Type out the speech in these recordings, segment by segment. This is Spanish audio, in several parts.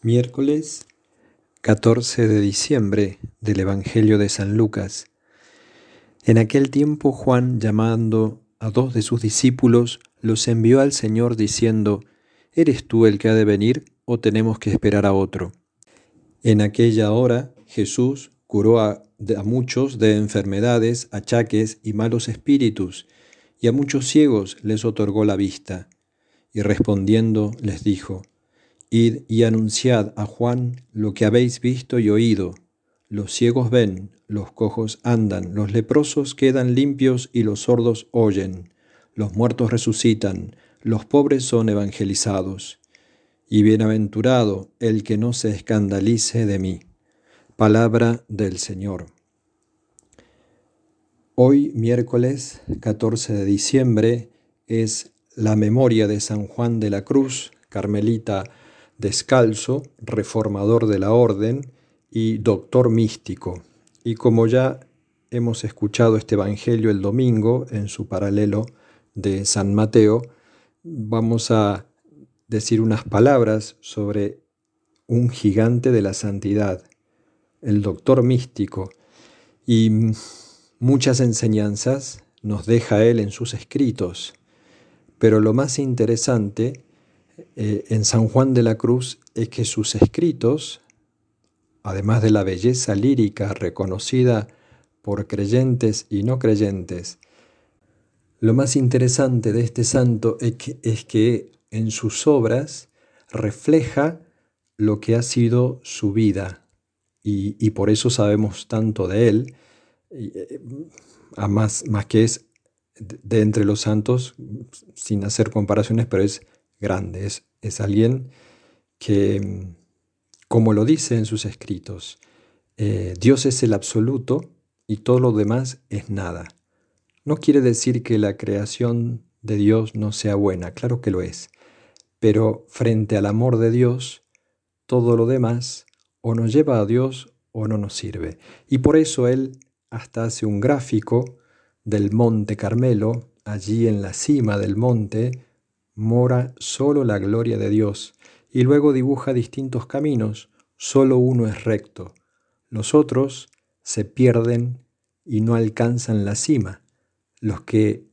Miércoles 14 de diciembre del Evangelio de San Lucas. En aquel tiempo Juan, llamando a dos de sus discípulos, los envió al Señor diciendo, ¿Eres tú el que ha de venir o tenemos que esperar a otro? En aquella hora Jesús curó a, muchos de enfermedades, achaques y malos espíritus, y a muchos ciegos les otorgó la vista. Y respondiendo les dijo, Id y anunciad a Juan lo que habéis visto y oído. Los ciegos ven, los cojos andan, los leprosos quedan limpios y los sordos oyen. Los muertos resucitan, los pobres son evangelizados. Y bienaventurado el que no se escandalice de mí. Palabra del Señor. Hoy, miércoles 14 de diciembre, es la memoria de San Juan de la Cruz, carmelita descalzo, reformador de la orden y doctor místico. Y como ya hemos escuchado este Evangelio el domingo en su paralelo de San Mateo, vamos a decir unas palabras sobre un gigante de la santidad, el doctor místico, y muchas enseñanzas nos deja él en sus escritos, pero lo más interesante eh, en San Juan de la Cruz es que sus escritos, además de la belleza lírica reconocida por creyentes y no creyentes, lo más interesante de este santo es que, es que en sus obras refleja lo que ha sido su vida. Y, por eso sabemos tanto de él, eh, más, más que es de entre los santos, sin hacer comparaciones, pero es es, alguien que, como lo dice en sus escritos, eh, Dios es el absoluto y todo lo demás es nada. No quiere decir que la creación de Dios no sea buena, claro que lo es, pero frente al amor de Dios, todo lo demás o nos lleva a Dios o no nos sirve. Y por eso él hasta hace un gráfico del monte Carmelo, allí en la cima del monte, mora solo la gloria de Dios, y luego dibuja distintos caminos, solo uno es recto, los otros se pierden y no alcanzan la cima. Los que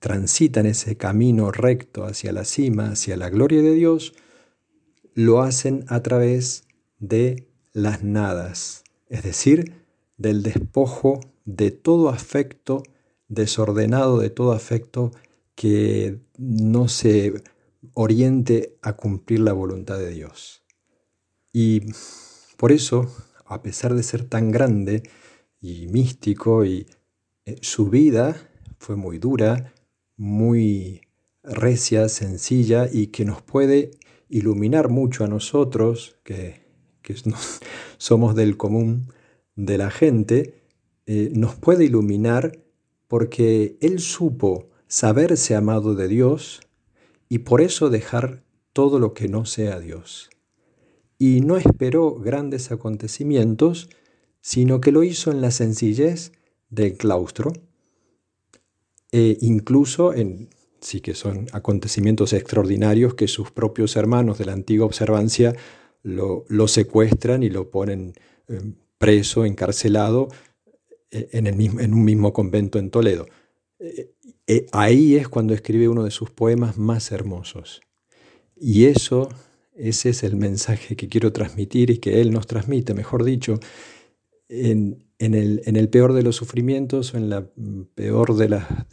transitan ese camino recto hacia la cima, hacia la gloria de Dios, lo hacen a través de las nadas, es decir, del despojo de todo afecto desordenado, de todo afecto que no se oriente a cumplir la voluntad de Dios. Y por eso, a pesar de ser tan grande y místico, y eh, su vida fue muy dura, muy recia, sencilla y que nos puede iluminar mucho a nosotros, que, somos del común de la gente, eh, nos puede iluminar porque Él supo saberse amado de Dios y por eso dejar todo lo que no sea Dios. Y no esperó grandes acontecimientos, sino que lo hizo en la sencillez del claustro, e incluso en, sí que son acontecimientos extraordinarios que sus propios hermanos de la antigua observancia lo, secuestran y lo ponen eh, preso, encarcelado eh, en, el mismo, en un mismo convento en Toledo. Eh, eh, ahí es cuando escribe uno de sus poemas más hermosos. Y eso, ese es el mensaje que quiero transmitir y que él nos transmite, mejor dicho, en, el, peor de los sufrimientos o en la peor de,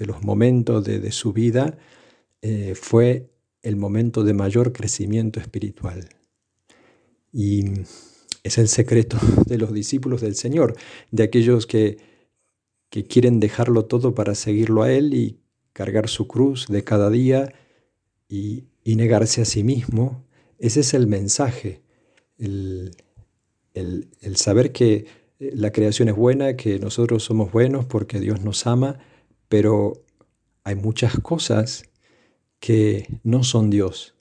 los momentos de, su vida, eh, fue el momento de mayor crecimiento espiritual. Y es el secreto de los discípulos del Señor, de aquellos que que quieren dejarlo todo para seguirlo a Él y cargar su cruz de cada día y, negarse a sí mismo. Ese es el mensaje, el, el saber que eh, la creación es buena, que nosotros somos buenos porque Dios nos ama, pero hay muchas cosas que no son Dios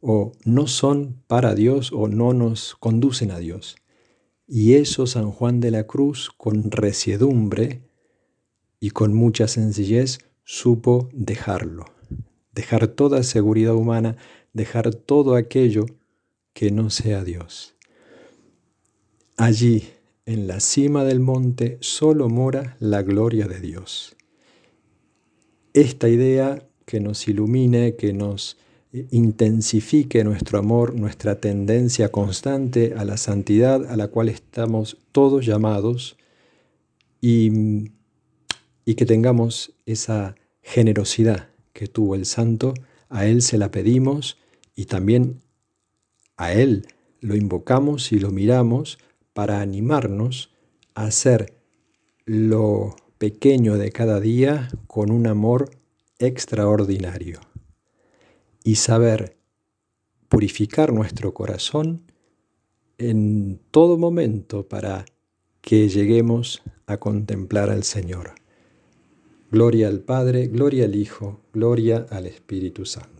o no son para Dios o no nos conducen a Dios. Y eso San Juan de la Cruz, con resiedumbre, y con mucha sencillez supo dejarlo, dejar toda seguridad humana, dejar todo aquello que no sea Dios. Allí, en la cima del monte, solo mora la gloria de Dios. Esta idea que nos ilumine, que nos intensifique nuestro amor, nuestra tendencia constante a la santidad a la cual estamos todos llamados y, y que tengamos esa generosidad que tuvo el santo, a Él se la pedimos y también a Él lo invocamos y lo miramos para animarnos a hacer lo pequeño de cada día con un amor extraordinario y saber purificar nuestro corazón en todo momento para que lleguemos a contemplar al Señor. Gloria al Padre, gloria al Hijo, gloria al Espíritu Santo.